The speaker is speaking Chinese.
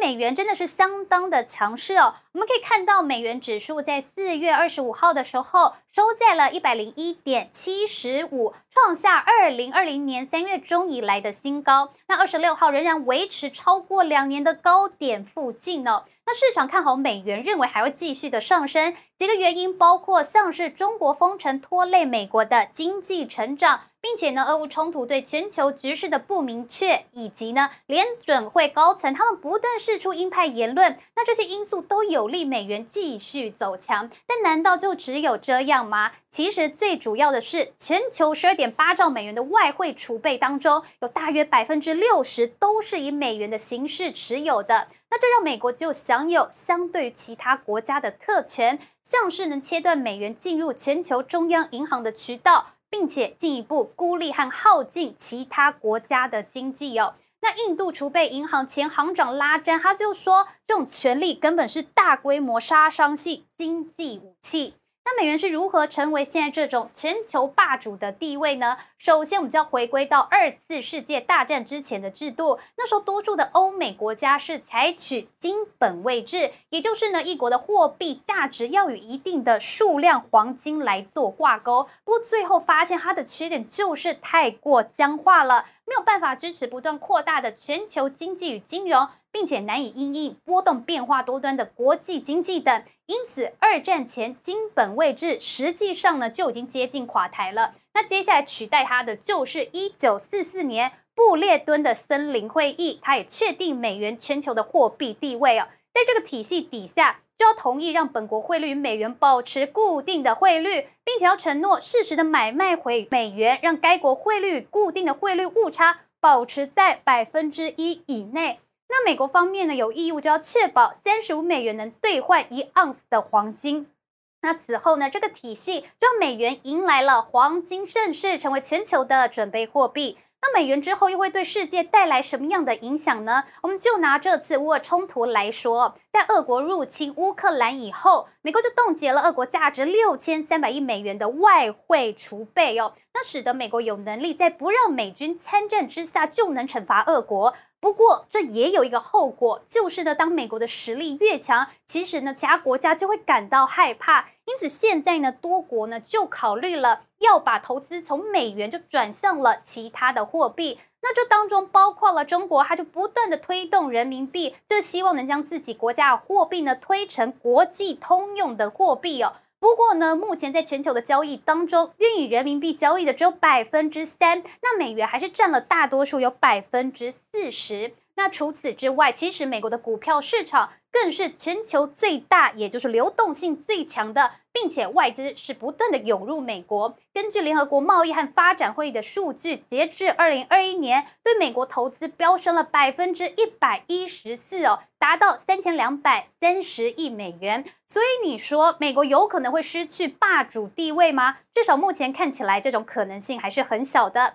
美元真的是相当的强势哦，我们可以看到美元指数在四月二十五号的时候收在了一百零一点七十五，创下二零二零年三月中以来的新高。那二十六号仍然维持超过两年的高点附近哦。那市场看好美元，认为还会继续的上升。几个原因包括像是中国封城拖累美国的经济成长。并且呢，俄乌冲突对全球局势的不明确，以及呢，联准会高层他们不断释出鹰派言论，那这些因素都有利美元继续走强。但难道就只有这样吗？其实最主要的是，全球十二点八兆美元的外汇储备当中，有大约百分之六十都是以美元的形式持有的。那这让美国就享有相对于其他国家的特权，像是能切断美元进入全球中央银行的渠道。并且进一步孤立和耗尽其他国家的经济哦。那印度储备银行前行长拉詹他就说，这种权力根本是大规模杀伤性经济武器。那美元是如何成为现在这种全球霸主的地位呢？首先，我们就要回归到二次世界大战之前的制度。那时候，多数的欧美国家是采取金本位制，也就是呢，一国的货币价值要与一定的数量黄金来做挂钩。不过，最后发现它的缺点就是太过僵化了，没有办法支持不断扩大的全球经济与金融。并且难以因应波动变化多端的国际经济等，因此二战前金本位制实际上呢就已经接近垮台了。那接下来取代它的就是一九四四年布列敦的森林会议，它也确定美元全球的货币地位哦。在这个体系底下，就要同意让本国汇率与美元保持固定的汇率，并且要承诺适时的买卖回美元，让该国汇率固定的汇率误差保持在百分之一以内。那美国方面呢，有义务就要确保三十五美元能兑换一盎司的黄金。那此后呢，这个体系让美元迎来了黄金盛世，成为全球的准备货币。那美元之后又会对世界带来什么样的影响呢？我们就拿这次乌俄冲突来说，在俄国入侵乌克兰以后，美国就冻结了俄国价值六千三百亿美元的外汇储备哦，那使得美国有能力在不让美军参战之下就能惩罚俄国。不过，这也有一个后果，就是呢，当美国的实力越强，其实呢，其他国家就会感到害怕。因此，现在呢，多国呢就考虑了要把投资从美元就转向了其他的货币。那这当中包括了中国，它就不断的推动人民币，就希望能将自己国家的货币呢推成国际通用的货币哦。不过呢，目前在全球的交易当中，愿意人民币交易的只有百分之三，那美元还是占了大多数，有百分之四十。那除此之外，其实美国的股票市场更是全球最大，也就是流动性最强的，并且外资是不断的涌入美国。根据联合国贸易和发展会议的数据，截至二零二一年，对美国投资飙升了百分之一百一十四哦，达到三千两百三十亿美元。所以你说美国有可能会失去霸主地位吗？至少目前看起来，这种可能性还是很小的。